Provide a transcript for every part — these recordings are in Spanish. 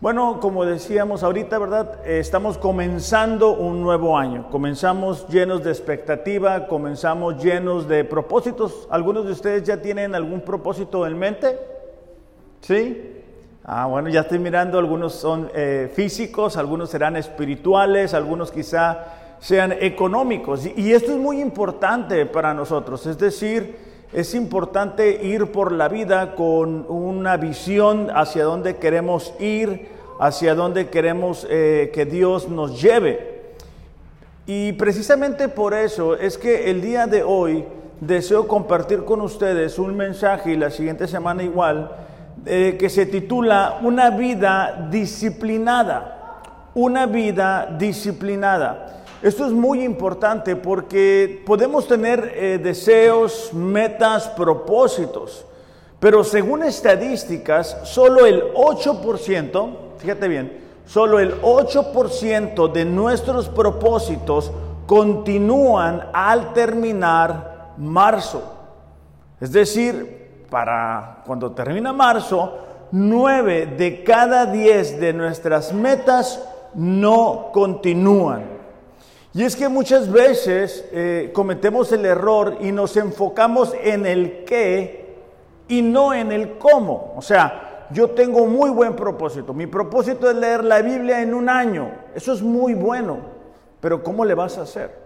Bueno, como decíamos ahorita, ¿verdad? Eh, estamos comenzando un nuevo año. Comenzamos llenos de expectativa, comenzamos llenos de propósitos. ¿Algunos de ustedes ya tienen algún propósito en mente? ¿Sí? Ah, bueno, ya estoy mirando, algunos son eh, físicos, algunos serán espirituales, algunos quizá sean económicos. y esto es muy importante para nosotros, es decir, es importante ir por la vida con una visión hacia dónde queremos ir, hacia dónde queremos eh, que Dios nos lleve. Y precisamente por eso es que el día de hoy deseo compartir con ustedes un mensaje y la siguiente semana igual, eh, que se titula Una vida disciplinada. Una vida disciplinada. Esto es muy importante porque podemos tener eh, deseos, metas, propósitos, pero según estadísticas, solo el 8%, fíjate bien, solo el 8% de nuestros propósitos continúan al terminar marzo. Es decir, para cuando termina marzo, 9 de cada 10 de nuestras metas no continúan. Y es que muchas veces eh, cometemos el error y nos enfocamos en el qué y no en el cómo. O sea, yo tengo muy buen propósito. Mi propósito es leer la Biblia en un año. Eso es muy bueno. Pero ¿cómo le vas a hacer?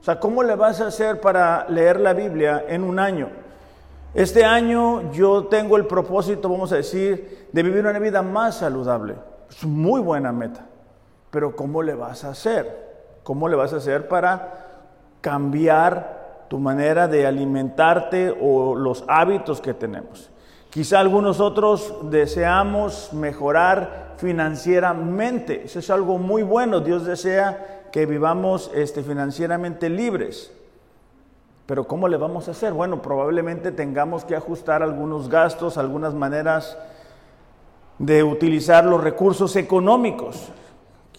O sea, ¿cómo le vas a hacer para leer la Biblia en un año? Este año yo tengo el propósito, vamos a decir, de vivir una vida más saludable. Es muy buena meta. Pero ¿cómo le vas a hacer? ¿Cómo le vas a hacer para cambiar tu manera de alimentarte o los hábitos que tenemos? Quizá algunos otros deseamos mejorar financieramente. Eso es algo muy bueno. Dios desea que vivamos este, financieramente libres. Pero ¿cómo le vamos a hacer? Bueno, probablemente tengamos que ajustar algunos gastos, algunas maneras de utilizar los recursos económicos.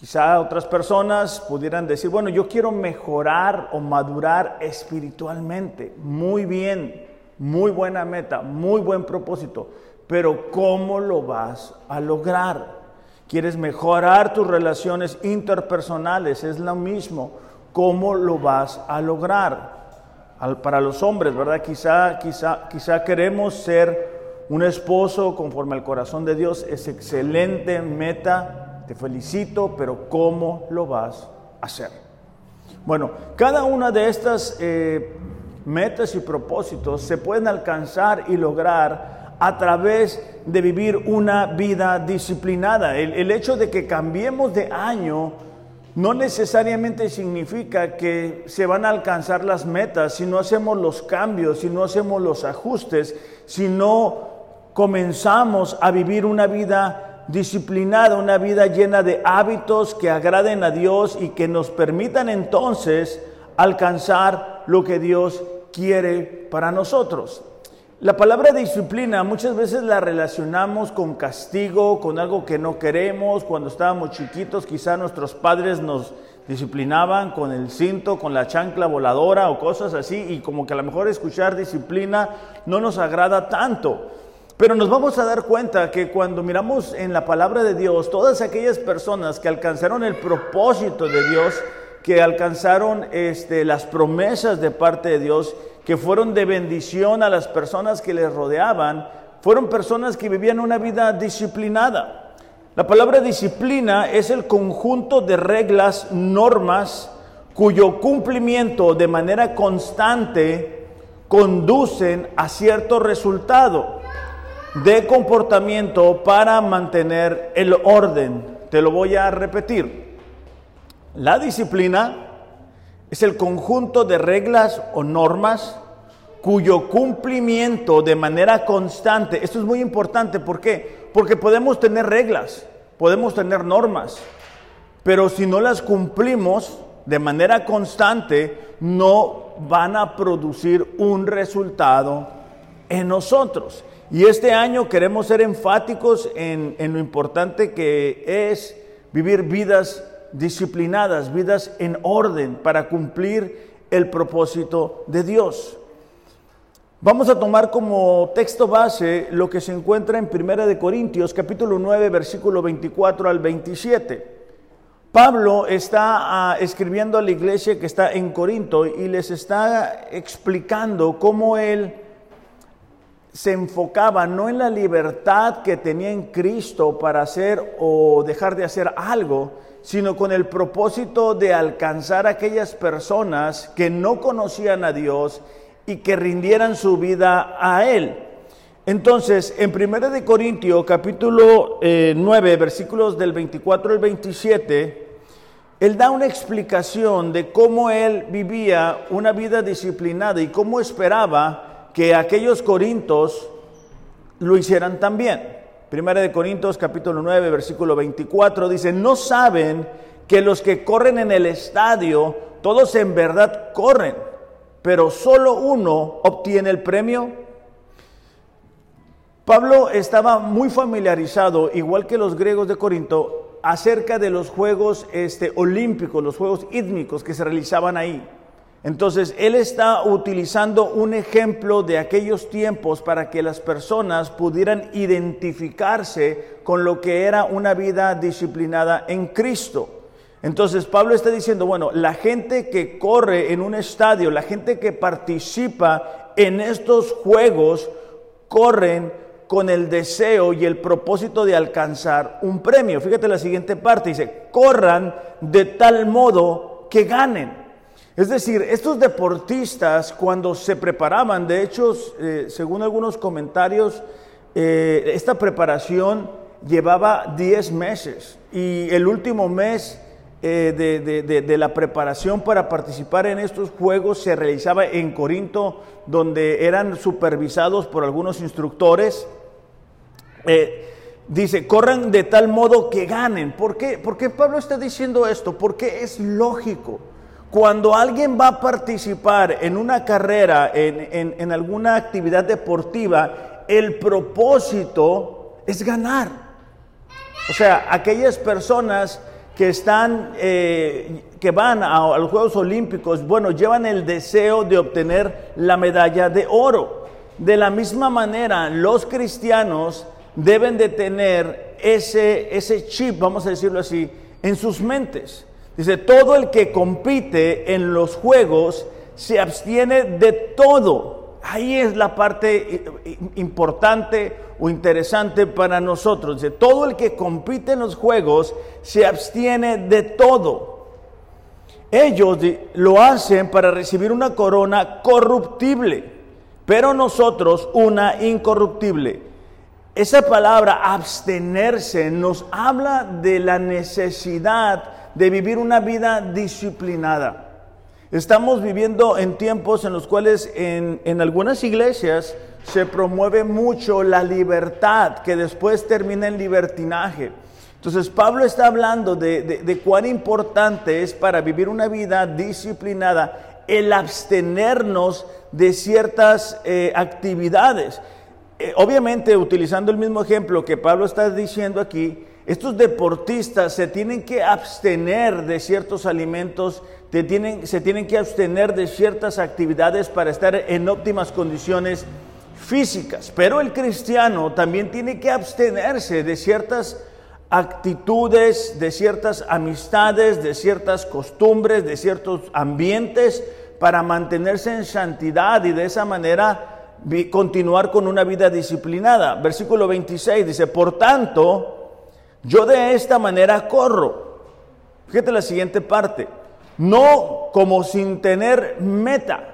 Quizá otras personas pudieran decir, bueno, yo quiero mejorar o madurar espiritualmente. Muy bien, muy buena meta, muy buen propósito. Pero ¿cómo lo vas a lograr? ¿Quieres mejorar tus relaciones interpersonales? Es lo mismo. ¿Cómo lo vas a lograr? para los hombres, ¿verdad? Quizá, quizá, quizá queremos ser un esposo conforme al corazón de Dios. Es excelente meta te felicito, pero ¿cómo lo vas a hacer? Bueno, cada una de estas eh, metas y propósitos se pueden alcanzar y lograr a través de vivir una vida disciplinada. El, el hecho de que cambiemos de año no necesariamente significa que se van a alcanzar las metas si no hacemos los cambios, si no hacemos los ajustes, si no comenzamos a vivir una vida disciplinada, una vida llena de hábitos que agraden a Dios y que nos permitan entonces alcanzar lo que Dios quiere para nosotros. La palabra disciplina muchas veces la relacionamos con castigo, con algo que no queremos. Cuando estábamos chiquitos, quizá nuestros padres nos disciplinaban con el cinto, con la chancla voladora o cosas así, y como que a lo mejor escuchar disciplina no nos agrada tanto. Pero nos vamos a dar cuenta que cuando miramos en la palabra de Dios, todas aquellas personas que alcanzaron el propósito de Dios, que alcanzaron este, las promesas de parte de Dios, que fueron de bendición a las personas que les rodeaban, fueron personas que vivían una vida disciplinada. La palabra disciplina es el conjunto de reglas, normas, cuyo cumplimiento de manera constante conducen a cierto resultado de comportamiento para mantener el orden. Te lo voy a repetir. La disciplina es el conjunto de reglas o normas cuyo cumplimiento de manera constante, esto es muy importante, ¿por qué? Porque podemos tener reglas, podemos tener normas, pero si no las cumplimos de manera constante, no van a producir un resultado en nosotros. Y este año queremos ser enfáticos en, lo importante que es vivir vidas disciplinadas, vidas en orden para cumplir el propósito de Dios. Vamos a tomar como texto base lo que se encuentra en Primera de Corintios, capítulo 9, versículo 24 al 27. Pablo está ah, escribiendo a la iglesia que está en Corinto y les está explicando cómo él se enfocaba no en la libertad que tenía en Cristo para hacer o dejar de hacer algo, sino con el propósito de alcanzar a aquellas personas que no conocían a Dios y que rindieran su vida a Él. Entonces, en 1 de Corintios capítulo 9, eh, versículos del 24 al 27, él da una explicación de cómo él vivía una vida disciplinada y cómo esperaba que aquellos corintos lo hicieran también. Primera de Corintios capítulo 9 versículo 24 dice, no saben que los que corren en el estadio, todos en verdad corren, pero solo uno obtiene el premio. Pablo estaba muy familiarizado, igual que los griegos de Corinto, acerca de los Juegos este, Olímpicos, los Juegos Ídmicos que se realizaban ahí. Entonces, él está utilizando un ejemplo de aquellos tiempos para que las personas pudieran identificarse con lo que era una vida disciplinada en Cristo. Entonces, Pablo está diciendo, bueno, la gente que corre en un estadio, la gente que participa en estos juegos, corren con el deseo y el propósito de alcanzar un premio. Fíjate la siguiente parte, dice, corran de tal modo que ganen. Es decir, estos deportistas cuando se preparaban, de hecho, eh, según algunos comentarios, eh, esta preparación llevaba 10 meses y el último mes eh, de, la preparación para participar en estos juegos se realizaba en Corinto, donde eran supervisados por algunos instructores. dice, corran de tal modo que ganen. ¿Por qué? ¿Por qué Pablo está diciendo esto? Porque es lógico. Cuando alguien va a participar en una carrera, en, alguna actividad deportiva, el propósito es ganar. O sea, aquellas personas que están, eh, que van a, a, los Juegos Olímpicos, bueno, llevan el deseo de obtener la medalla de oro. De la misma manera, los cristianos deben de tener ese, ese chip, vamos a decirlo así, en sus mentes. Dice, todo el que compite en los juegos se abstiene de todo. Ahí es la parte importante o interesante para nosotros. Dice, todo el que compite en los juegos se abstiene de todo. Ellos lo hacen para recibir una corona corruptible, pero nosotros una incorruptible. Esa palabra abstenerse nos habla de la necesidad de vivir una vida disciplinada. Estamos viviendo en tiempos en los cuales en, algunas iglesias se promueve mucho la libertad que después termina en libertinaje. Entonces Pablo está hablando de, cuán importante es para vivir una vida disciplinada el abstenernos de ciertas eh, actividades. Eh, obviamente, utilizando el mismo ejemplo que Pablo está diciendo aquí, estos deportistas se tienen que abstener de ciertos alimentos, se tienen que abstener de ciertas actividades para estar en óptimas condiciones físicas. Pero el cristiano también tiene que abstenerse de ciertas actitudes, de ciertas amistades, de ciertas costumbres, de ciertos ambientes para mantenerse en santidad y de esa manera continuar con una vida disciplinada. Versículo 26 dice, por tanto, yo de esta manera corro. Fíjate la siguiente parte. No como sin tener meta.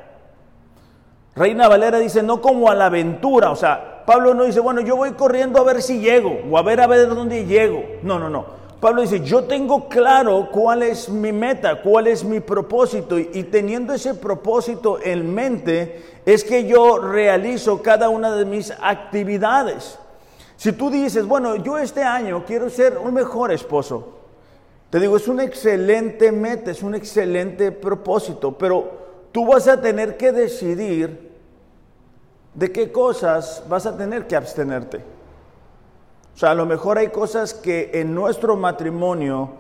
Reina Valera dice, no como a la aventura. O sea, Pablo no dice, bueno, yo voy corriendo a ver si llego o a ver a ver dónde llego. No, no, no. Pablo dice, yo tengo claro cuál es mi meta, cuál es mi propósito y, teniendo ese propósito en mente es que yo realizo cada una de mis actividades. Si tú dices, bueno, yo este año quiero ser un mejor esposo, te digo, es una excelente meta, es un excelente propósito, pero tú vas a tener que decidir de qué cosas vas a tener que abstenerte. O sea, a lo mejor hay cosas que en nuestro matrimonio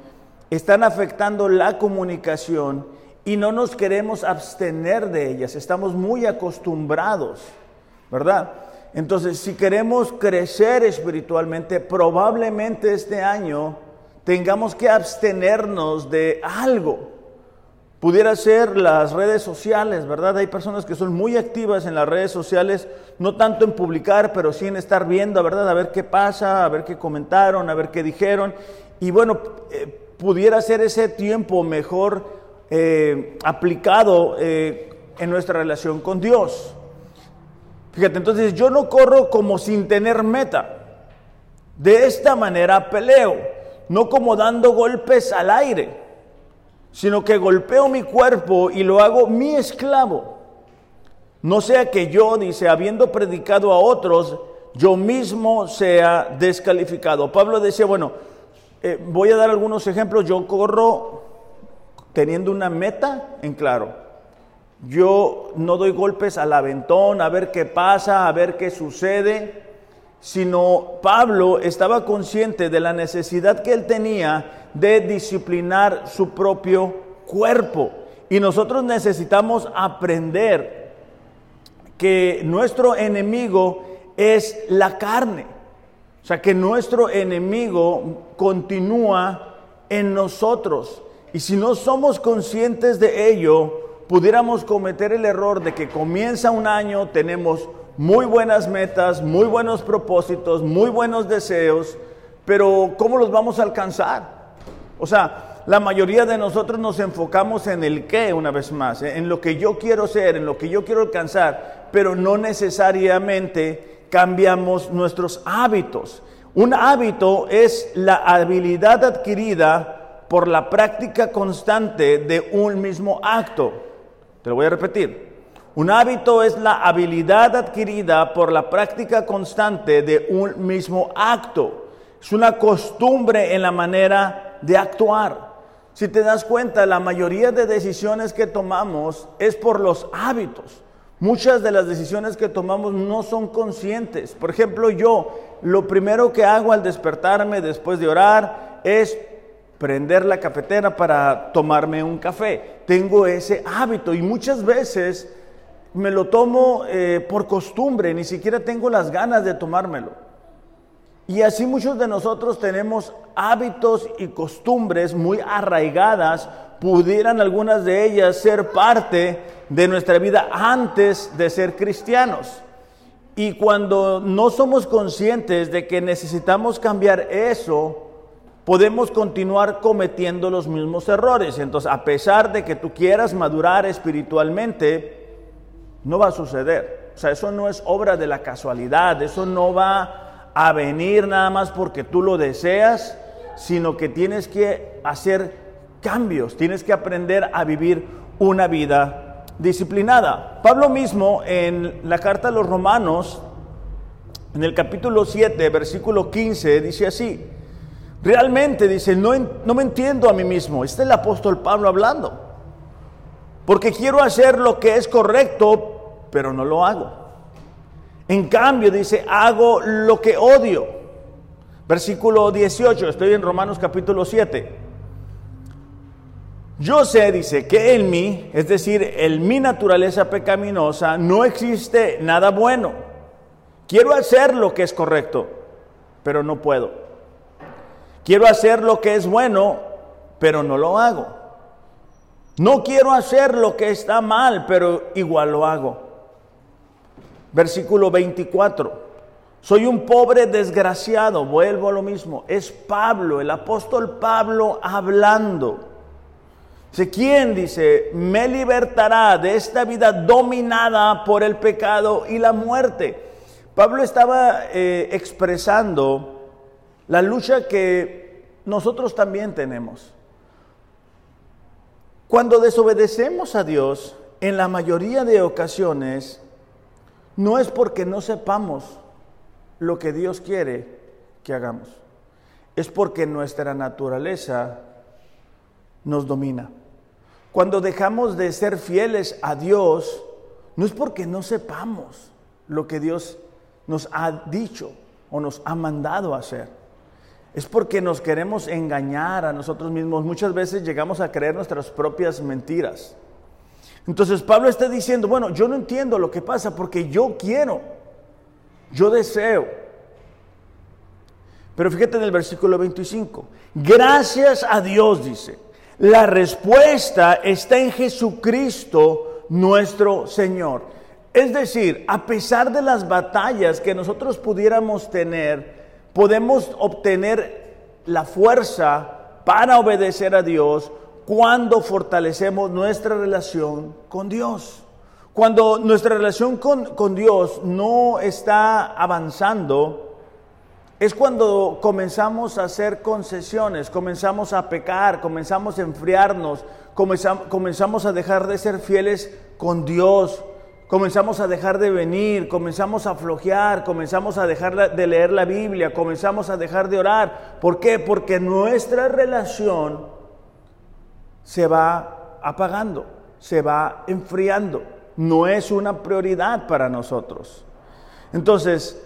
están afectando la comunicación y no nos queremos abstener de ellas, estamos muy acostumbrados. ¿verdad? Entonces, si queremos crecer espiritualmente, probablemente este año tengamos que abstenernos de algo. Pudiera ser las redes sociales, ¿verdad? Hay personas que son muy activas en las redes sociales, no tanto en publicar, pero sí en estar viendo, ¿verdad? A ver qué pasa, a ver qué comentaron, a ver qué dijeron. Y bueno, eh, pudiera ser ese tiempo mejor eh, aplicado eh, en nuestra relación con Dios. Fíjate, entonces yo no corro como sin tener meta. De esta manera peleo, no como dando golpes al aire sino que golpeo mi cuerpo y lo hago mi esclavo. No sea que yo, dice, habiendo predicado a otros, yo mismo sea descalificado. Pablo decía, bueno, eh, voy a dar algunos ejemplos, yo corro teniendo una meta en claro. Yo no doy golpes al aventón a ver qué pasa, a ver qué sucede, sino Pablo estaba consciente de la necesidad que él tenía de disciplinar su propio cuerpo. Y nosotros necesitamos aprender que nuestro enemigo es la carne. O sea, que nuestro enemigo continúa en nosotros. Y si no somos conscientes de ello, pudiéramos cometer el error de que comienza un año, tenemos muy buenas metas, muy buenos propósitos, muy buenos deseos, pero ¿cómo los vamos a alcanzar? O sea, la mayoría de nosotros nos enfocamos en el qué una vez más, ¿eh? en lo que yo quiero ser, en lo que yo quiero alcanzar, pero no necesariamente cambiamos nuestros hábitos. Un hábito es la habilidad adquirida por la práctica constante de un mismo acto. Te lo voy a repetir. Un hábito es la habilidad adquirida por la práctica constante de un mismo acto. Es una costumbre en la manera de actuar. Si te das cuenta, la mayoría de decisiones que tomamos es por los hábitos. Muchas de las decisiones que tomamos no son conscientes. Por ejemplo, yo lo primero que hago al despertarme después de orar es prender la cafetera para tomarme un café. Tengo ese hábito y muchas veces me lo tomo eh, por costumbre, ni siquiera tengo las ganas de tomármelo. Y así muchos de nosotros tenemos hábitos y costumbres muy arraigadas, pudieran algunas de ellas ser parte de nuestra vida antes de ser cristianos. Y cuando no somos conscientes de que necesitamos cambiar eso, podemos continuar cometiendo los mismos errores. Entonces, a pesar de que tú quieras madurar espiritualmente, no va a suceder. O sea, eso no es obra de la casualidad, eso no va a venir nada más porque tú lo deseas, sino que tienes que hacer cambios, tienes que aprender a vivir una vida disciplinada. Pablo mismo en la carta a los romanos, en el capítulo 7, versículo 15, dice así, realmente dice, no, no me entiendo a mí mismo, este es el apóstol Pablo hablando, porque quiero hacer lo que es correcto, pero no lo hago. En cambio, dice, hago lo que odio. Versículo 18, estoy en Romanos capítulo 7. Yo sé, dice, que en mí, es decir, en mi naturaleza pecaminosa, no existe nada bueno. Quiero hacer lo que es correcto, pero no puedo. Quiero hacer lo que es bueno, pero no lo hago. No quiero hacer lo que está mal, pero igual lo hago. Versículo 24. Soy un pobre desgraciado, vuelvo a lo mismo. Es Pablo, el apóstol Pablo hablando. ¿quién dice, me libertará de esta vida dominada por el pecado y la muerte? Pablo estaba eh, expresando la lucha que nosotros también tenemos. Cuando desobedecemos a Dios, en la mayoría de ocasiones, no es porque no sepamos lo que Dios quiere que hagamos. Es porque nuestra naturaleza nos domina. Cuando dejamos de ser fieles a Dios, no es porque no sepamos lo que Dios nos ha dicho o nos ha mandado a hacer. Es porque nos queremos engañar a nosotros mismos. Muchas veces llegamos a creer nuestras propias mentiras. Entonces Pablo está diciendo, bueno, yo no entiendo lo que pasa porque yo quiero, Yo deseo. Pero fíjate en el versículo 25. Gracias a Dios, dice. La respuesta está en Jesucristo nuestro Señor. Es decir, a pesar de las batallas que nosotros pudiéramos tener, podemos obtener la fuerza para obedecer a Dios cuando fortalecemos nuestra relación con Dios. Cuando nuestra relación con, Dios no está avanzando, es cuando comenzamos a hacer concesiones, comenzamos a pecar, comenzamos a enfriarnos, comenzamos a dejar de ser fieles con Dios, comenzamos a dejar de venir, comenzamos a flojear, comenzamos a dejar de leer la Biblia, comenzamos a dejar de orar. ¿Por qué? Porque nuestra relación se va apagando, se va enfriando no es una prioridad para nosotros. Entonces,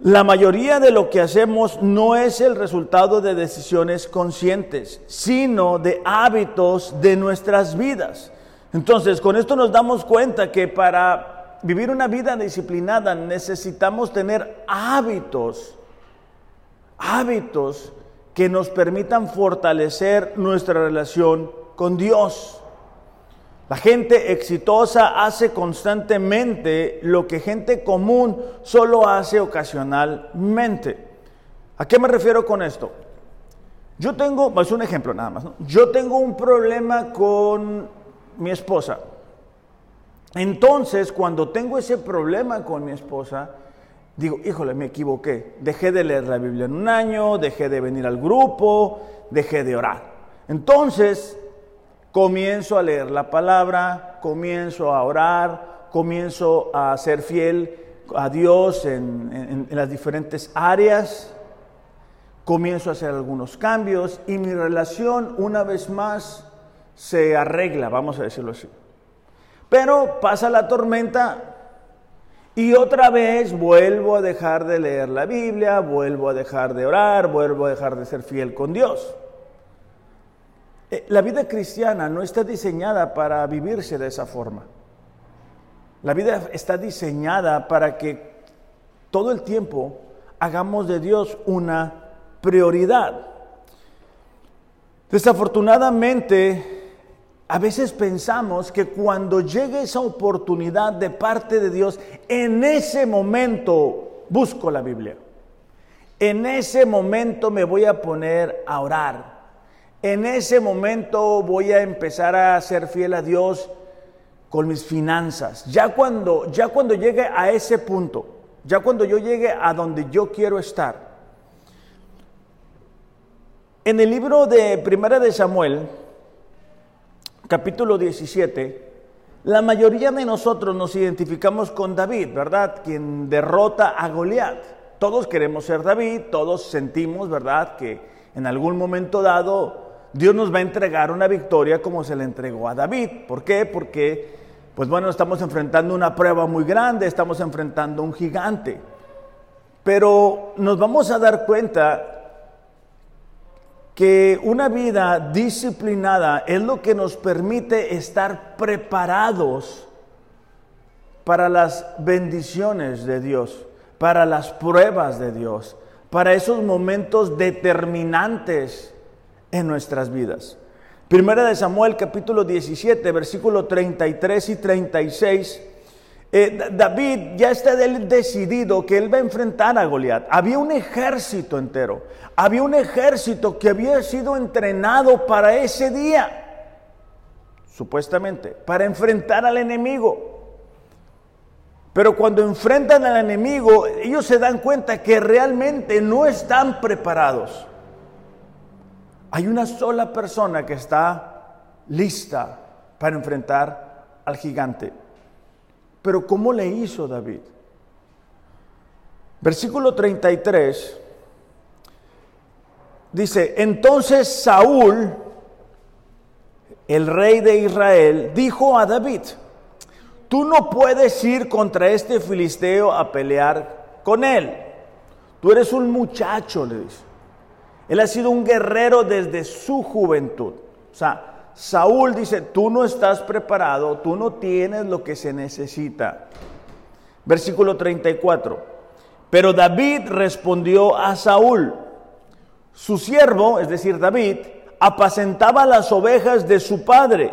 la mayoría de lo que hacemos no es el resultado de decisiones conscientes, sino de hábitos de nuestras vidas. Entonces, con esto nos damos cuenta que para vivir una vida disciplinada necesitamos tener hábitos, hábitos que nos permitan fortalecer nuestra relación con Dios. La gente exitosa hace constantemente lo que gente común solo hace ocasionalmente. ¿A qué me refiero con esto? Yo tengo, es un ejemplo nada más, yo tengo un problema con mi esposa. Entonces, cuando tengo ese problema con mi esposa, digo, híjole, me equivoqué. Dejé de leer la Biblia en un año, dejé de venir al grupo, dejé de orar. Entonces, comienzo a leer la palabra, comienzo a orar, comienzo a ser fiel a Dios en, las diferentes áreas, comienzo a hacer algunos cambios y mi relación una vez más se arregla, vamos a decirlo así. Pero pasa la tormenta y otra vez vuelvo a dejar de leer la Biblia, vuelvo a dejar de orar, vuelvo a dejar de ser fiel con Dios. Eh, la vida cristiana no está diseñada para vivirse de esa forma. La vida está diseñada para que todo el tiempo hagamos de Dios una prioridad. Desafortunadamente, a veces pensamos que cuando llegue esa oportunidad de parte de Dios, en ese momento busco la Biblia. En ese momento me voy a poner a orar en ese momento voy a empezar a ser fiel a Dios con mis finanzas. Ya cuando, ya cuando llegue a ese punto, ya cuando yo llegue a donde yo quiero estar. En el libro de Primera de Samuel, capítulo 17, la mayoría de nosotros nos identificamos con David, ¿verdad? Quien derrota a Goliat. Todos queremos ser David, todos sentimos, ¿verdad? Que en algún momento dado Dios nos va a entregar una victoria como se le entregó a David. ¿Por qué? Porque, pues bueno, estamos enfrentando una prueba muy grande, estamos enfrentando un gigante. Pero nos vamos a dar cuenta que una vida disciplinada es lo que nos permite estar preparados para las bendiciones de Dios, para las pruebas de Dios, para esos momentos determinantes en nuestras vidas. Primera de Samuel capítulo 17, versículo 33 y 36. Eh, David ya está decidido que él va a enfrentar a Goliat. Había un ejército entero. Había un ejército que había sido entrenado para ese día, supuestamente, para enfrentar al enemigo. Pero cuando enfrentan al enemigo, ellos se dan cuenta que realmente no están preparados. Hay una sola persona que está lista para enfrentar al gigante. Pero ¿cómo le hizo David? Versículo 33 dice, entonces Saúl, el rey de Israel, dijo a David, tú no puedes ir contra este filisteo a pelear con él. Tú eres un muchacho, le dice. Él ha sido un guerrero desde su juventud. O sea, Saúl dice, tú no estás preparado, tú no tienes lo que se necesita. Versículo 34. Pero David respondió a Saúl, su siervo, es decir, David, apacentaba las ovejas de su padre.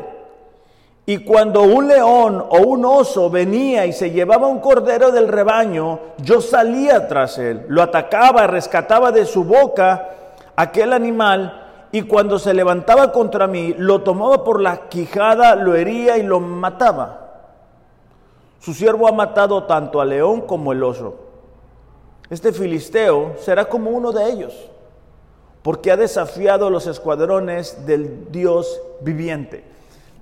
Y cuando un león o un oso venía y se llevaba un cordero del rebaño, yo salía tras él, lo atacaba, rescataba de su boca aquel animal y cuando se levantaba contra mí, lo tomaba por la quijada, lo hería y lo mataba. Su siervo ha matado tanto al león como el oso. Este filisteo será como uno de ellos, porque ha desafiado los escuadrones del Dios viviente.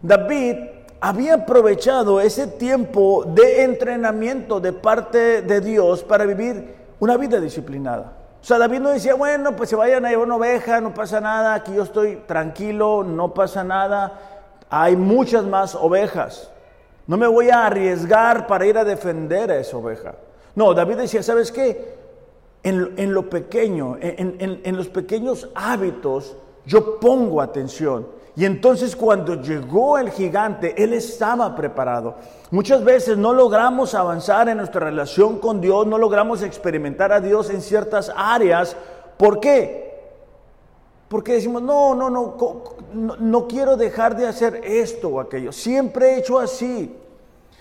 David había aprovechado ese tiempo de entrenamiento de parte de Dios para vivir una vida disciplinada. O sea, David no decía, bueno, pues se vayan a llevar una oveja, no pasa nada, aquí yo estoy tranquilo, no pasa nada, hay muchas más ovejas. No me voy a arriesgar para ir a defender a esa oveja. No, David decía, ¿sabes qué? En, lo pequeño, en, en los pequeños hábitos, yo pongo atención. Y entonces cuando llegó el gigante, él estaba preparado. Muchas veces no logramos avanzar en nuestra relación con Dios, no logramos experimentar a Dios en ciertas áreas. ¿Por qué? Porque decimos, no, no, no, no, quiero dejar de hacer esto o aquello. Siempre he hecho así.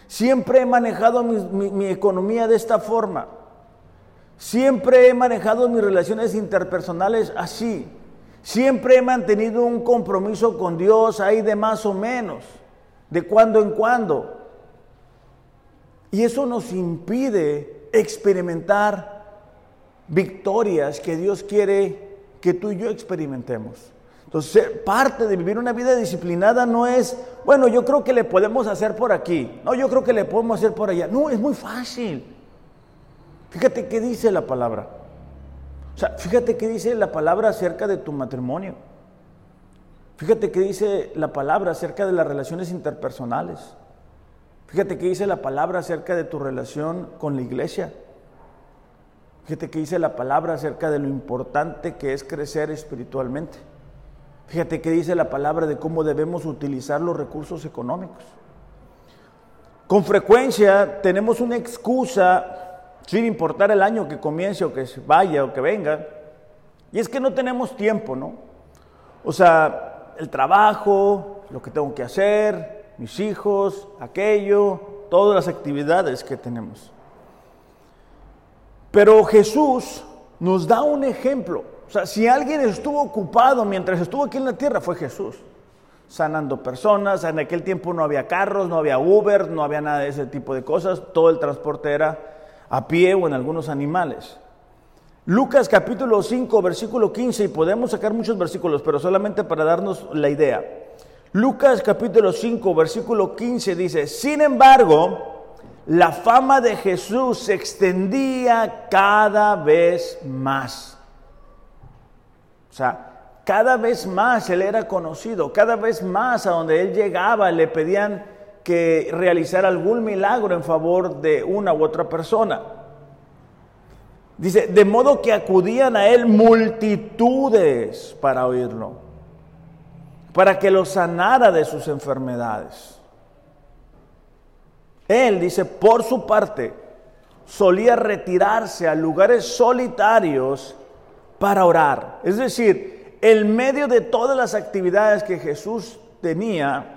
Siempre he manejado mi, economía de esta forma. Siempre he manejado mis relaciones interpersonales así. Siempre he mantenido un compromiso con Dios ahí de más o menos, de cuando en cuando. Y eso nos impide experimentar victorias que Dios quiere que tú y yo experimentemos. Entonces, parte de vivir una vida disciplinada no es, bueno, yo creo que le podemos hacer por aquí, no, yo creo que le podemos hacer por allá. No, es muy fácil. Fíjate qué dice la palabra. O sea, fíjate qué dice la palabra acerca de tu matrimonio. Fíjate qué dice la palabra acerca de las relaciones interpersonales. Fíjate qué dice la palabra acerca de tu relación con la iglesia. Fíjate qué dice la palabra acerca de lo importante que es crecer espiritualmente. Fíjate qué dice la palabra de cómo debemos utilizar los recursos económicos. Con frecuencia tenemos una excusa sin importar el año que comience o que vaya o que venga. Y es que no tenemos tiempo, ¿no? O sea, el trabajo, lo que tengo que hacer, mis hijos, aquello, todas las actividades que tenemos. Pero Jesús nos da un ejemplo. O sea, si alguien estuvo ocupado mientras estuvo aquí en la tierra, fue Jesús. Sanando personas, en aquel tiempo no había carros, no había Uber, no había nada de ese tipo de cosas, todo el transporte era a pie o en algunos animales. Lucas capítulo 5, versículo 15, y podemos sacar muchos versículos, pero solamente para darnos la idea. Lucas capítulo 5, versículo 15 dice, sin embargo, la fama de Jesús se extendía cada vez más. O sea, cada vez más él era conocido, cada vez más a donde él llegaba le pedían que realizar algún milagro en favor de una u otra persona. Dice, de modo que acudían a él multitudes para oírlo, para que lo sanara de sus enfermedades. Él, dice, por su parte, solía retirarse a lugares solitarios para orar. Es decir, en medio de todas las actividades que Jesús tenía,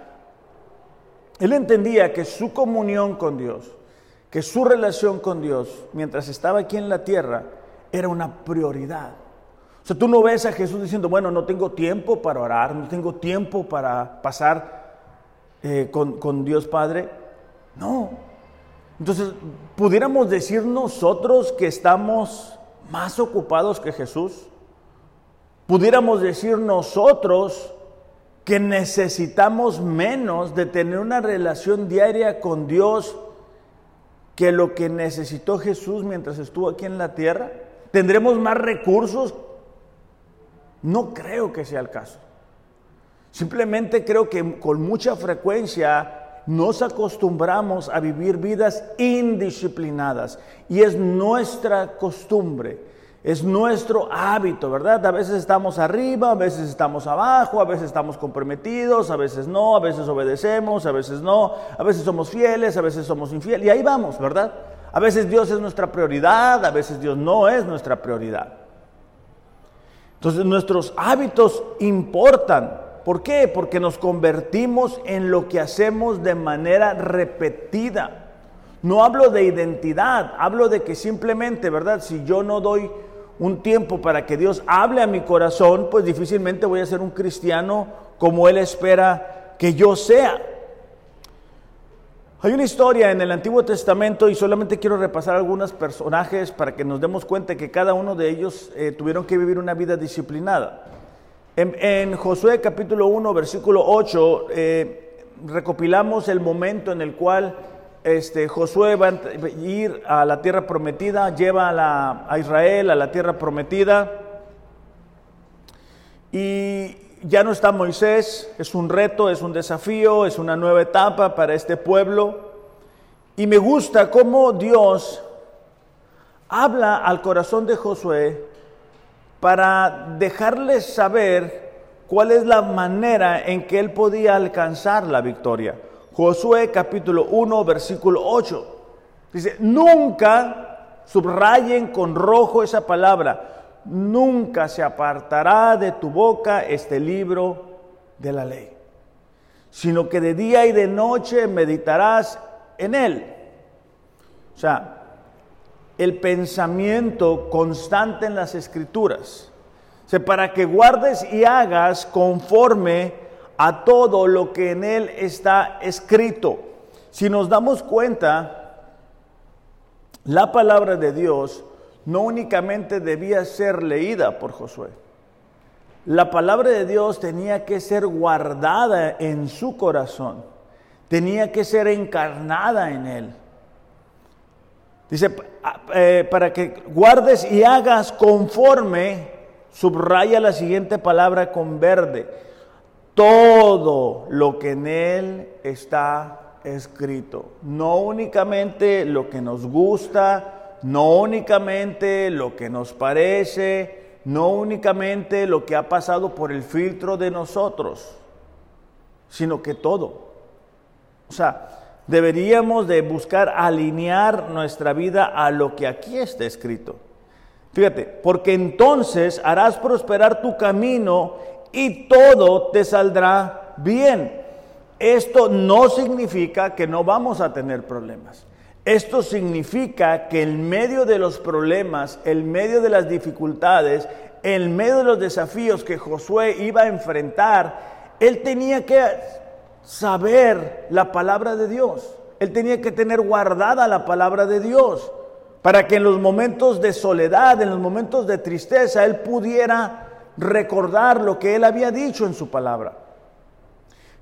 él entendía que su comunión con Dios, que su relación con Dios, mientras estaba aquí en la tierra, era una prioridad. O sea, tú no ves a Jesús diciendo, bueno, no tengo tiempo para orar, no tengo tiempo para pasar eh, con, con Dios Padre. No. Entonces, pudiéramos decir nosotros que estamos más ocupados que Jesús. Pudiéramos decir nosotros que necesitamos menos de tener una relación diaria con Dios que lo que necesitó Jesús mientras estuvo aquí en la tierra? ¿Tendremos más recursos? No creo que sea el caso. Simplemente creo que con mucha frecuencia nos acostumbramos a vivir vidas indisciplinadas y es nuestra costumbre es nuestro hábito, ¿verdad? A veces estamos arriba, a veces estamos abajo, a veces estamos comprometidos, a veces no, a veces obedecemos, a veces no, a veces somos fieles, a veces somos infieles. Y ahí vamos, ¿verdad? A veces Dios es nuestra prioridad, a veces Dios no es nuestra prioridad. Entonces nuestros hábitos importan. ¿Por qué? Porque nos convertimos en lo que hacemos de manera repetida. No hablo de identidad, hablo de que simplemente, ¿verdad? Si yo no doy un tiempo para que Dios hable a mi corazón, pues difícilmente voy a ser un cristiano como Él espera que yo sea. Hay una historia en el Antiguo Testamento y solamente quiero repasar algunos personajes para que nos demos cuenta que cada uno de ellos eh, tuvieron que vivir una vida disciplinada. En, Josué capítulo 1, versículo 8, eh, recopilamos el momento en el cual este, Josué va a ir a la tierra prometida, lleva a, a Israel a la tierra prometida y ya no está Moisés, es un reto, es un desafío, es una nueva etapa para este pueblo. Y me gusta cómo Dios habla al corazón de Josué para dejarles saber cuál es la manera en que él podía alcanzar la victoria. Josué capítulo 1, versículo 8. Dice, nunca subrayen con rojo esa palabra nunca se apartará de tu boca este libro de la ley, sino que de día y de noche meditarás en él. O sea, el pensamiento constante en las escrituras. O para que guardes y hagas conforme a todo lo que en él está escrito. Si nos damos cuenta, la palabra de Dios no únicamente debía ser leída por Josué. La palabra de Dios tenía que ser guardada en su corazón, tenía que ser encarnada en él. Dice, eh, para que guardes y hagas conforme, subraya la siguiente palabra con verde, todo lo que en él está escrito, no únicamente lo que nos gusta, no únicamente lo que nos parece, no únicamente lo que ha pasado por el filtro de nosotros, sino que todo. O sea, deberíamos de buscar alinear nuestra vida a lo que aquí está escrito. Fíjate, porque entonces harás prosperar tu camino y todo te saldrá bien. Esto no significa que no vamos a tener problemas. Esto significa que en medio de los problemas, en medio de las dificultades, en medio de los desafíos que Josué iba a enfrentar, él tenía que saber la palabra de Dios. Él tenía que tener guardada la palabra de Dios para que en los momentos de soledad, en los momentos de tristeza, él pudiera recordar lo que él había dicho en su palabra.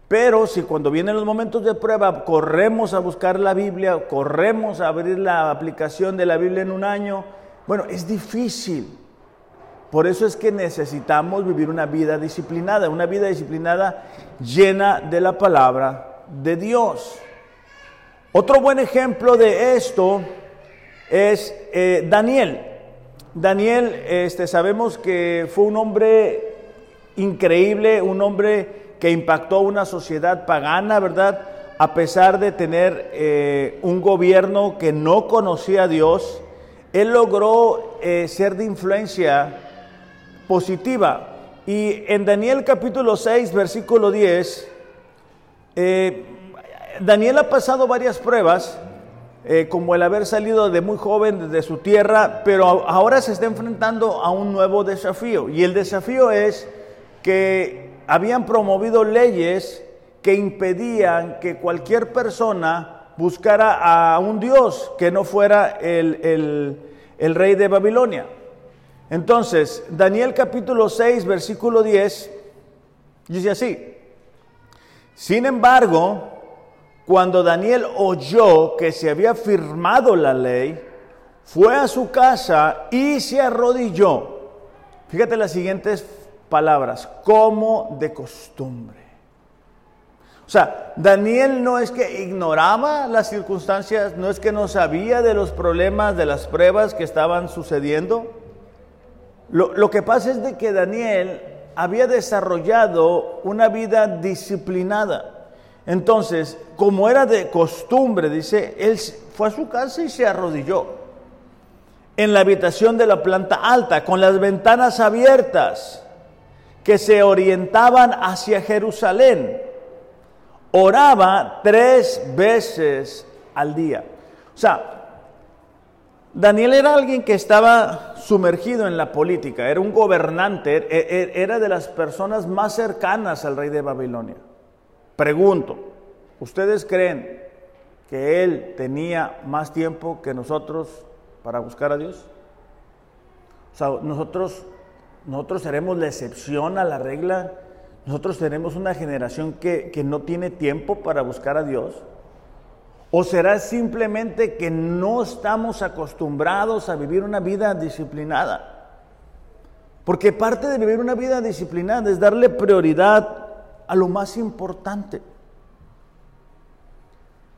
Pero si cuando vienen los momentos de prueba corremos a buscar la Biblia, corremos a abrir la aplicación de la Biblia en un año, bueno, es difícil. Por eso es que necesitamos vivir una vida disciplinada, una vida disciplinada llena de la palabra de Dios. Otro buen ejemplo de esto es eh, Daniel. Daniel, este, sabemos que fue un hombre increíble, un hombre que impactó una sociedad pagana, ¿verdad? A pesar de tener eh, un gobierno que no conocía a Dios, él logró eh, ser de influencia positiva. Y en Daniel capítulo 6, versículo 10, eh, Daniel ha pasado varias pruebas, como el haber salido de muy joven de su tierra, pero ahora se está enfrentando a un nuevo desafío. Y el desafío es que habían promovido leyes que impedían que cualquier persona buscara a un Dios que no fuera el, rey de Babilonia. Entonces, Daniel capítulo 6, versículo 10, dice así, sin embargo, cuando Daniel oyó que se había firmado la ley, fue a su casa y se arrodilló. Fíjate las siguientes palabras, como de costumbre. O sea, Daniel no es que ignoraba las circunstancias, no es que no sabía de los problemas, de las pruebas que estaban sucediendo. Lo, lo que pasa es de que Daniel había desarrollado una vida disciplinada. Entonces, como era de costumbre, dice, él fue a su casa y se arrodilló en la habitación de la planta alta, con las ventanas abiertas, que se orientaban hacia Jerusalén. Oraba tres veces al día. O sea, Daniel era alguien que estaba sumergido en la política, era un gobernante, e, e, era de las personas más cercanas al rey de Babilonia. Pregunto, ¿ustedes creen que él tenía más tiempo que nosotros para buscar a Dios? O sea, nosotros, nosotros seremos la excepción a la regla. Nosotros tenemos una generación que, que no tiene tiempo para buscar a Dios. ¿O será simplemente que no estamos acostumbrados a vivir una vida disciplinada? Porque parte de vivir una vida disciplinada es darle prioridad a lo más importante.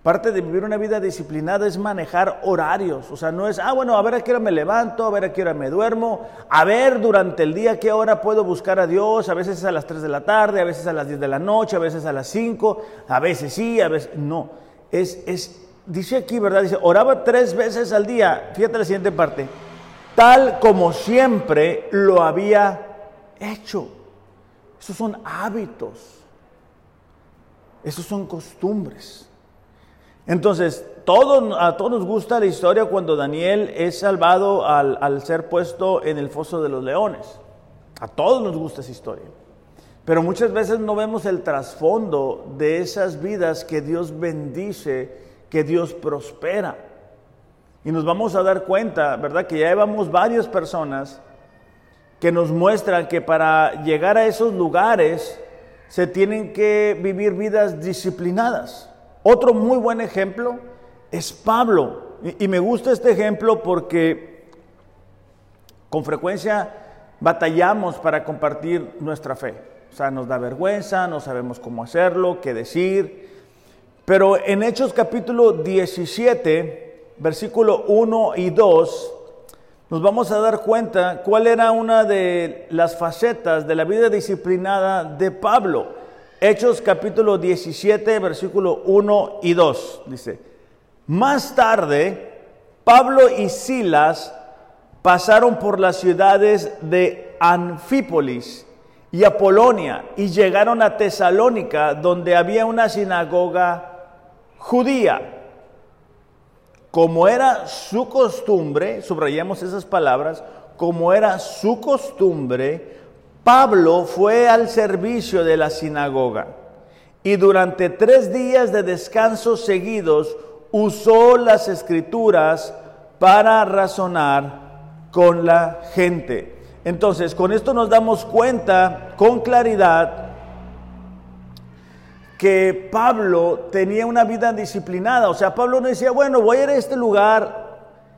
Parte de vivir una vida disciplinada es manejar horarios. O sea, no es, ah, bueno, a ver a qué hora me levanto, a ver a qué hora me duermo, a ver durante el día qué hora puedo buscar a Dios. A veces es a las 3 de la tarde, a veces a las 10 de la noche, a veces a las 5, a veces sí, a veces no es, es, dice aquí, ¿verdad? Dice, oraba tres veces al día. Fíjate la siguiente parte. Tal como siempre lo había hecho. Esos son hábitos. Esos son costumbres. Entonces, a todos nos gusta la historia cuando Daniel es salvado al, al ser puesto en el foso de los leones. A todos nos gusta esa historia. Pero muchas veces no vemos el trasfondo de esas vidas que Dios bendice, que Dios prospera. Y nos vamos a dar cuenta, ¿verdad? Que ya llevamos varias personas que nos muestran que para llegar a esos lugares se tienen que vivir vidas disciplinadas. Otro muy buen ejemplo es Pablo. Y, me gusta este ejemplo porque con frecuencia batallamos para compartir nuestra fe. O sea, nos da vergüenza, no sabemos cómo hacerlo, qué decir. Pero en Hechos capítulo 17, versículo 1 y 2, nos vamos a dar cuenta cuál era una de las facetas de la vida disciplinada de Pablo. Hechos capítulo 17, versículo 1 y 2. Dice, más tarde, Pablo y Silas pasaron por las ciudades de Anfípolis y a Polonia y llegaron a Tesalónica, donde había una sinagoga judía. Como era su costumbre, subrayamos esas palabras, como era su costumbre, Pablo fue al servicio de la sinagoga y durante tres días de descanso seguidos usó las escrituras para razonar con la gente. Entonces, con esto nos damos cuenta con claridad que Pablo tenía una vida disciplinada. O sea, Pablo no decía, bueno, voy a ir a este lugar,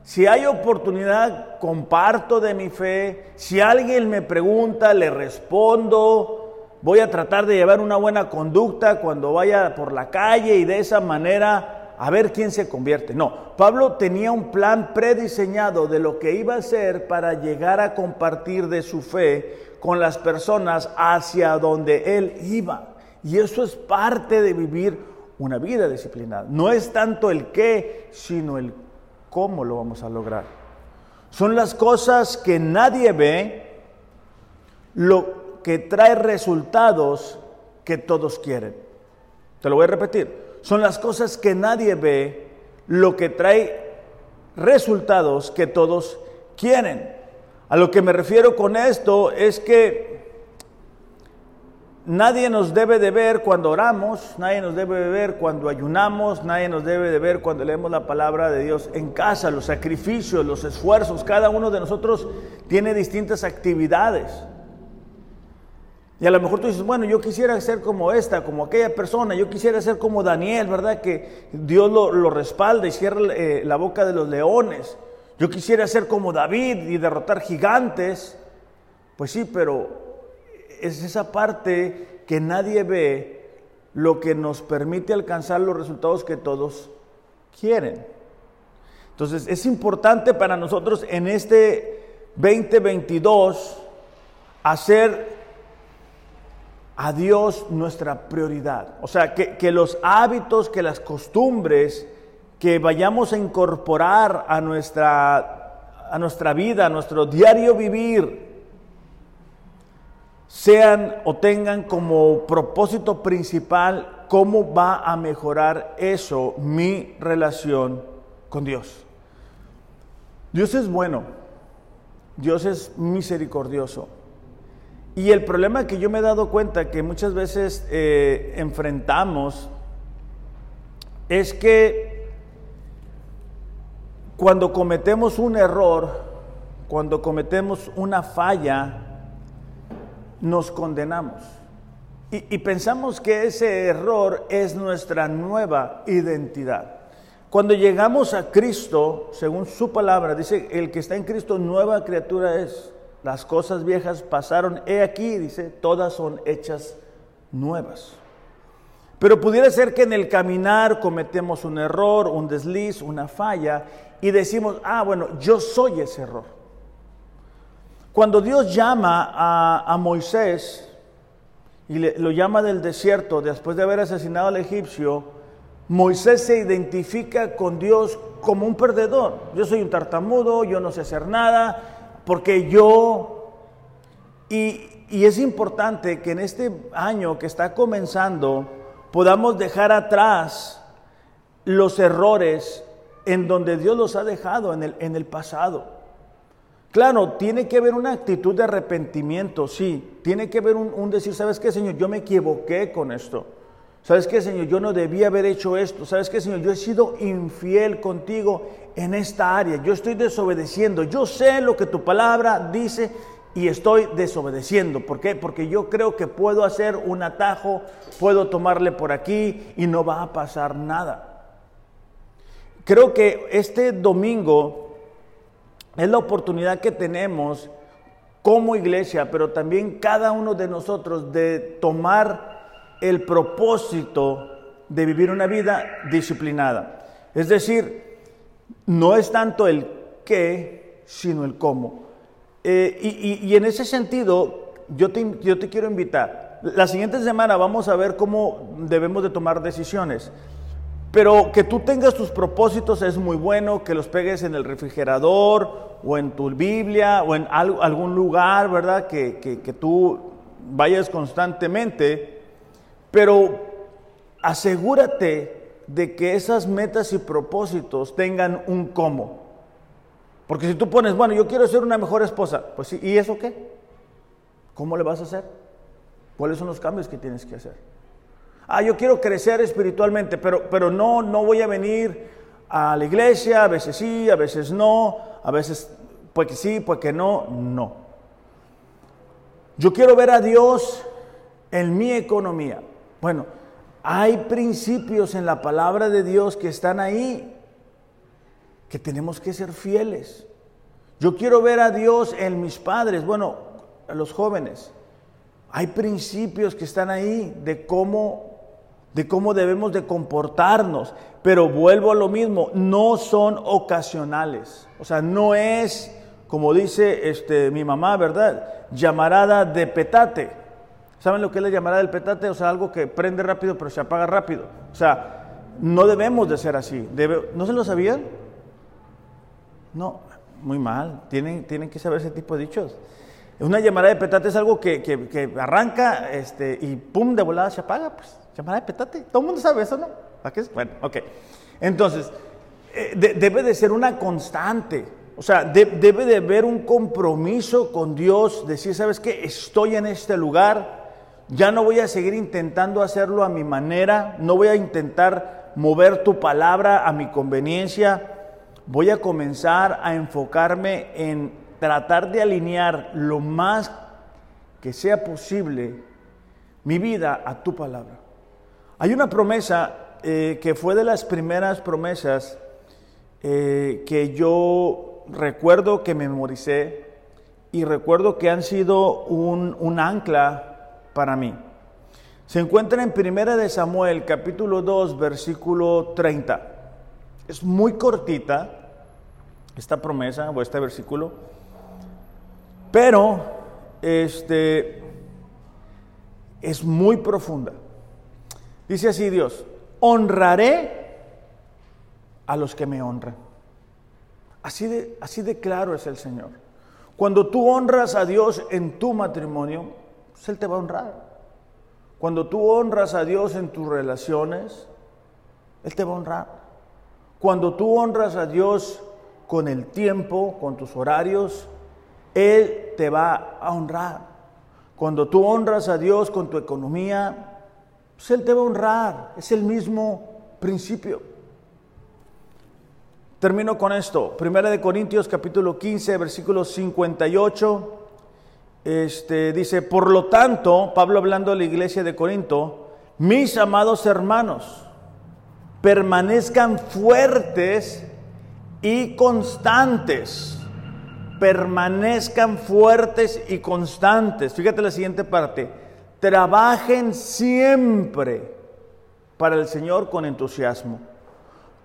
si hay oportunidad, comparto de mi fe, si alguien me pregunta, le respondo, voy a tratar de llevar una buena conducta cuando vaya por la calle y de esa manera a ver quién se convierte. No, Pablo tenía un plan prediseñado de lo que iba a hacer para llegar a compartir de su fe con las personas hacia donde él iba. Y eso es parte de vivir una vida disciplinada. No es tanto el qué, sino el cómo lo vamos a lograr. Son las cosas que nadie ve, lo que trae resultados que todos quieren. Te lo voy a repetir son las cosas que nadie ve, lo que trae resultados que todos quieren. A lo que me refiero con esto es que nadie nos debe de ver cuando oramos, nadie nos debe de ver cuando ayunamos, nadie nos debe de ver cuando leemos la palabra de Dios en casa, los sacrificios, los esfuerzos, cada uno de nosotros tiene distintas actividades. Y a lo mejor tú dices, bueno, yo quisiera ser como esta, como aquella persona, yo quisiera ser como Daniel, ¿verdad? Que Dios lo, respalda y cierra eh, la boca de los leones. Yo quisiera ser como David y derrotar gigantes. Pues sí, pero es esa parte que nadie ve lo que nos permite alcanzar los resultados que todos quieren. Entonces es importante para nosotros en este 2022 hacer a Dios nuestra prioridad. O sea, que, que los hábitos, que las costumbres que vayamos a incorporar a nuestra, a nuestra vida, a nuestro diario vivir, sean o tengan como propósito principal cómo va a mejorar eso mi relación con Dios. Dios es bueno, Dios es misericordioso. Y el problema que yo me he dado cuenta que muchas veces eh, enfrentamos es que cuando cometemos un error, cuando cometemos una falla, nos condenamos. Y, pensamos que ese error es nuestra nueva identidad. Cuando llegamos a Cristo, según su palabra, dice, el que está en Cristo, nueva criatura es. Las cosas viejas pasaron, he aquí, dice, todas son hechas nuevas. Pero pudiera ser que en el caminar cometemos un error, un desliz, una falla, y decimos, ah, bueno, yo soy ese error. Cuando Dios llama a, Moisés y lo llama del desierto después de haber asesinado al egipcio, Moisés se identifica con Dios como un perdedor. Yo soy un tartamudo, yo no sé hacer nada, porque yo, y, es importante que en este año que está comenzando podamos dejar atrás los errores en donde Dios los ha dejado en el pasado. Claro, tiene que haber una actitud de arrepentimiento, sí. Tiene que haber un, un, decir, ¿sabes qué, Señor? Yo me equivoqué con esto. ¿Sabes qué, Señor? Yo no debía haber hecho esto. ¿Sabes qué, Señor? Yo he sido infiel contigo en esta área. Yo estoy desobedeciendo. Yo sé lo que tu palabra dice y estoy desobedeciendo. ¿Por qué? Porque yo creo que puedo hacer un atajo, puedo tomarle por aquí y no va a pasar nada. Creo que este domingo es la oportunidad que tenemos como iglesia, pero también cada uno de nosotros de tomar el propósito de vivir una vida disciplinada. Es decir, no es tanto el qué, sino el cómo. Eh, y, en ese sentido, yo te, yo te quiero invitar. La siguiente semana vamos a ver cómo debemos de tomar decisiones. Pero que tú tengas tus propósitos es muy bueno, que los pegues en el refrigerador o en tu Biblia o en algún lugar, ¿verdad? Que, que, que tú vayas constantemente pero asegúrate de que esas metas y propósitos tengan un cómo. Porque si tú pones, bueno, yo quiero ser una mejor esposa, pues sí, ¿y eso qué? ¿Cómo le vas a hacer? ¿Cuáles son los cambios que tienes que hacer? Ah, yo quiero crecer espiritualmente, pero, pero no, no voy a venir a la iglesia, a veces sí, a veces no, a veces pues que sí, pues que no, no. Yo quiero ver a Dios en mi economía. Bueno, hay principios en la palabra de Dios que están ahí, que tenemos que ser fieles. Yo quiero ver a Dios en mis padres, bueno, a los jóvenes. Hay principios que están ahí de cómo de cómo debemos de comportarnos, pero vuelvo a lo mismo, no son ocasionales. O sea, no es como dice este mi mamá, ¿verdad? Llamarada de petate. ¿Saben lo que es la llamada del petate? O sea, algo que prende rápido pero se apaga rápido. O sea, no debemos de ser así. ¿No se lo sabían? No, muy mal. Tienen, tienen que saber ese tipo de dichos. Una llamada de petate es algo que, arranca este, y pum, de volada se apaga. Pues, llamada de petate. Todo el mundo sabe eso, ¿no? ¿A qué es? Bueno, ok. Entonces, eh, debe de ser una constante. O sea, debe de haber un compromiso con Dios, decir, ¿sabes qué? Estoy en este lugar, ya no voy a seguir intentando hacerlo a mi manera, no voy a intentar mover tu palabra a mi conveniencia. Voy a comenzar a enfocarme en tratar de alinear lo más que sea posible mi vida a tu palabra. Hay una promesa eh, que fue de las primeras promesas eh, que yo recuerdo que memoricé y recuerdo que han sido un, un ancla para mí. Se encuentra en Primera de Samuel, capítulo 2, versículo 30. Es muy cortita esta promesa o este versículo, pero este es muy profunda. Dice así Dios, honraré a los que me honran. Así de, así de claro es el Señor. Cuando tú honras a Dios en tu matrimonio, pues Él te va a honrar. Cuando tú honras a Dios en tus relaciones, Él te va a honrar. Cuando tú honras a Dios con el tiempo, con tus horarios, Él te va a honrar. Cuando tú honras a Dios con tu economía, pues Él te va a honrar. Es el mismo principio. Termino con esto. Primera de Corintios capítulo 15, versículo 58. Este, dice, por lo tanto, Pablo hablando de la iglesia de Corinto, mis amados hermanos, permanezcan fuertes y constantes. Permanezcan fuertes y constantes. Fíjate la siguiente parte. Trabajen siempre para el Señor con entusiasmo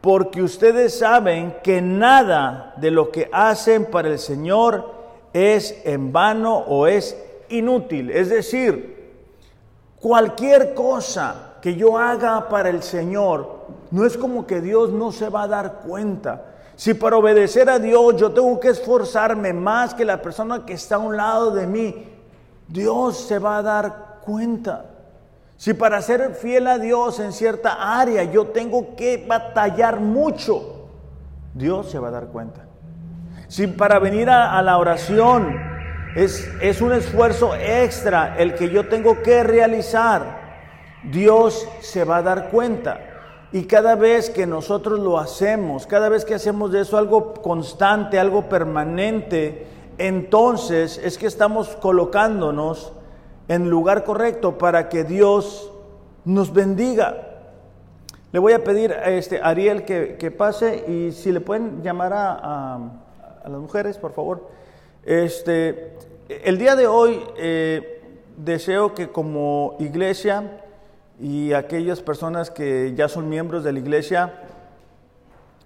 porque ustedes saben que nada de lo que hacen para el Señor es en vano o es inútil. Es decir, cualquier cosa que yo haga para el Señor, no es como que Dios no se va a dar cuenta. Si para obedecer a Dios yo tengo que esforzarme más que la persona que está a un lado de mí, Dios se va a dar cuenta. Si para ser fiel a Dios en cierta área yo tengo que batallar mucho, Dios se va a dar cuenta. Si para venir a, la oración es, es un esfuerzo extra el que yo tengo que realizar, Dios se va a dar cuenta. Y cada vez que nosotros lo hacemos, cada vez que hacemos de eso algo constante, algo permanente, entonces es que estamos colocándonos en lugar correcto para que Dios nos bendiga. Le voy a pedir a este Ariel que, pase y si le pueden llamar a, las mujeres, por favor. Este, el día de hoy eh, deseo que como iglesia y aquellas personas que ya son miembros de la iglesia,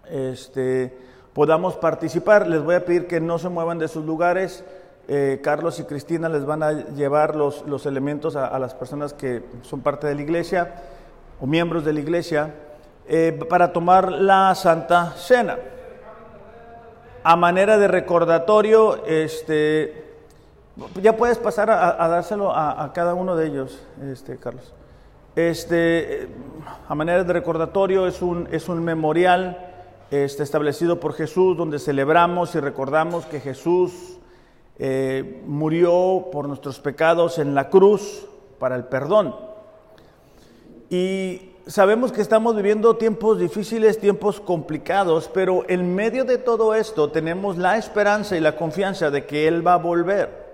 este, podamos participar. Les voy a pedir que no se muevan de sus lugares. Eh, Carlos y Cristina les van a llevar los, los elementos a, las personas que son parte de la iglesia o miembros de la iglesia eh, para tomar la Santa Cena. A manera de recordatorio, este, ya puedes pasar a, dárselo a, cada uno de ellos, este, Carlos. Este, a manera de recordatorio es un, es un memorial este, establecido por Jesús donde celebramos y recordamos que Jesús eh, murió por nuestros pecados en la cruz para el perdón. Y sabemos que estamos viviendo tiempos difíciles, tiempos complicados, pero en medio de todo esto tenemos la esperanza y la confianza de que Él va a volver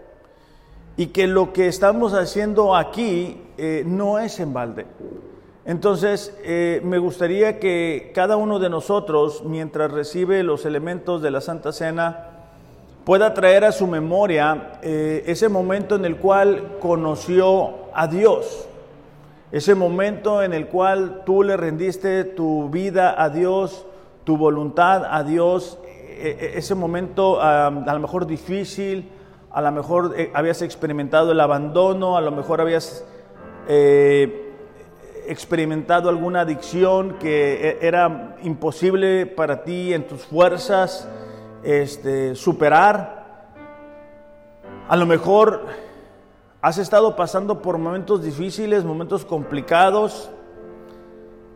y que lo que estamos haciendo aquí eh, no es en balde. Entonces, eh, me gustaría que cada uno de nosotros, mientras recibe los elementos de la Santa Cena, pueda traer a su memoria eh, ese momento en el cual conoció a Dios, ese momento en el cual tú le rendiste tu vida a Dios, tu voluntad a Dios, e, e, ese momento a lo mejor difícil, a lo mejor eh, habías experimentado el abandono, a lo mejor habías eh, experimentado alguna adicción que era imposible para ti en tus fuerzas este, superar. A lo mejor has estado pasando por momentos difíciles, momentos complicados,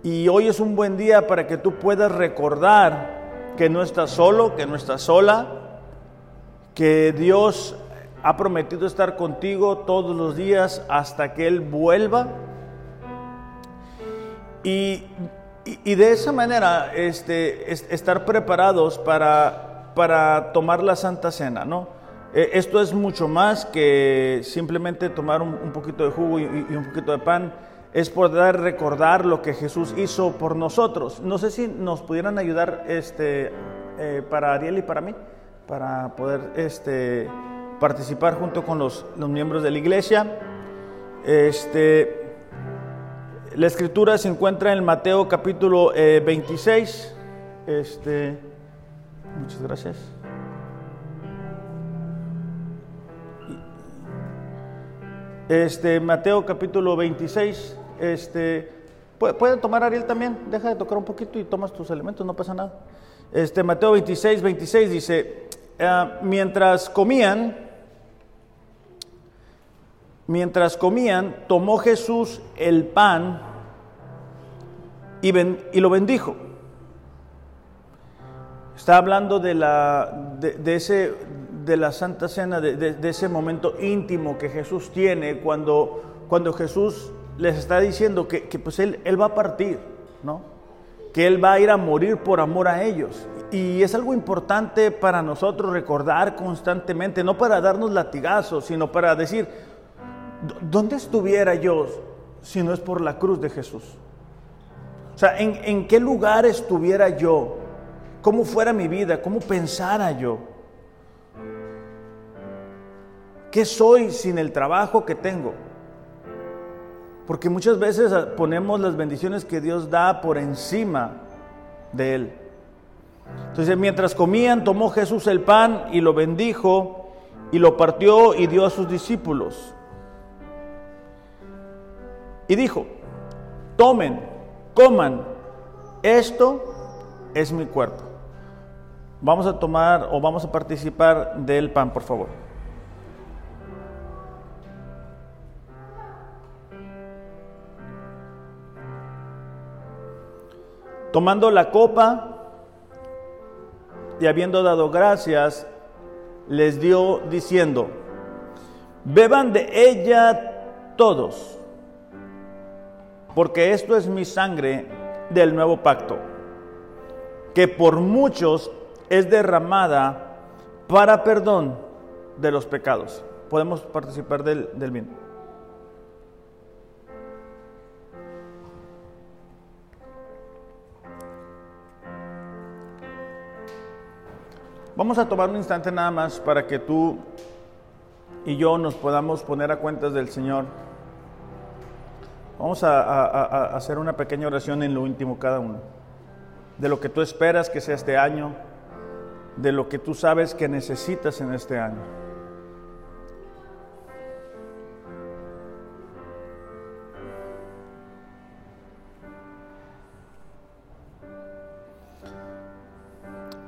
y hoy es un buen día para que tú puedas recordar que no estás solo, que no estás sola, que Dios ha prometido estar contigo todos los días hasta que Él vuelva. Y, de esa manera este, estar preparados para para tomar la Santa Cena, ¿no? Eh, esto es mucho más que simplemente tomar un, poquito de jugo y, un poquito de pan, es poder recordar lo que Jesús hizo por nosotros. No sé si nos pudieran ayudar este, eh, para Ariel y para mí, para poder este, participar junto con los, miembros de la iglesia. Este, la escritura se encuentra en Mateo capítulo 26. Eh, este, Muchas gracias. Este, Mateo capítulo 26, este, puede, tomar Ariel también, deja de tocar un poquito y tomas tus elementos, no pasa nada. Este, Mateo 26, 26 dice, ah, mientras comían, mientras comían, tomó Jesús el pan y, y lo bendijo. Está hablando de, la, de, ese, de la Santa Cena, de, ese momento íntimo que Jesús tiene cuando, cuando Jesús les está diciendo que, pues él, él, va a partir, ¿no? que Él va a ir a morir por amor a ellos. Y es algo importante para nosotros recordar constantemente, no para darnos latigazos, sino para decir, ¿dónde estuviera yo si no es por la cruz de Jesús? O sea, ¿en, en qué lugar estuviera yo cómo fuera mi vida, cómo pensara yo. ¿Qué soy sin el trabajo que tengo? Porque muchas veces ponemos las bendiciones que Dios da por encima de Él. Entonces, mientras comían, tomó Jesús el pan y lo bendijo y lo partió y dio a sus discípulos. Y dijo, tomen, coman, esto es mi cuerpo. Vamos a tomar o vamos a participar del pan, por favor. Tomando la copa y habiendo dado gracias, les dio diciendo, beban de ella todos, porque esto es mi sangre del nuevo pacto, que por muchos es derramada para perdón de los pecados. Podemos participar del, del vino. Vamos a tomar un instante nada más para que tú y yo nos podamos poner a cuentas del Señor. Vamos a, a, hacer una pequeña oración en lo íntimo cada uno. De lo que tú esperas que sea este año, de lo que tú sabes que necesitas en este año.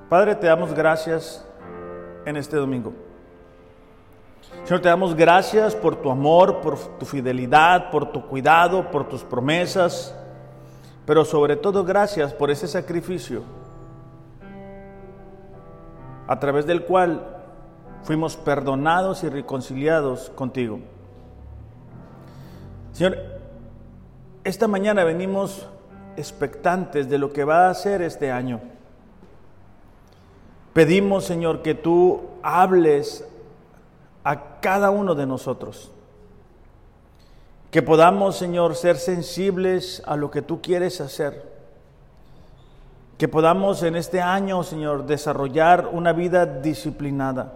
Padre, te damos gracias en este domingo. Señor, te damos gracias por tu amor, por tu fidelidad, por tu cuidado, por tus promesas, pero sobre todo gracias por ese sacrificio a través del cual fuimos perdonados y reconciliados contigo. Señor, esta mañana venimos expectantes de lo que va a ser este año. Pedimos, Señor, que tú hables a cada uno de nosotros. Que podamos, Señor, ser sensibles a lo que tú quieres hacer que podamos en este año, Señor, desarrollar una vida disciplinada.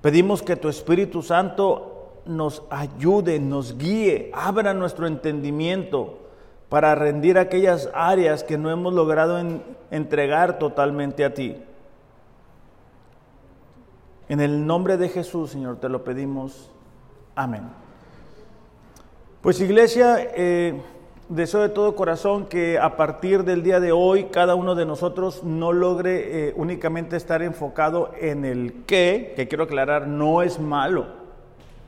Pedimos que tu Espíritu Santo nos ayude, nos guíe, abra nuestro entendimiento para rendir aquellas áreas que no hemos logrado entregar totalmente a ti. En el nombre de Jesús, Señor, te lo pedimos. Amén. Pues iglesia, eh, Deseo de todo corazón que a partir del día de hoy cada uno de nosotros no logre eh, únicamente estar enfocado en el qué, que quiero aclarar, no es malo.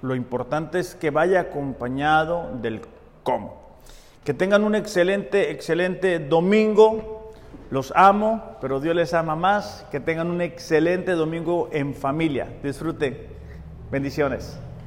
Lo importante es que vaya acompañado del cómo. Que tengan un excelente, excelente domingo. Los amo, pero Dios les ama más. Que tengan un excelente domingo en familia. Disfruten. Bendiciones.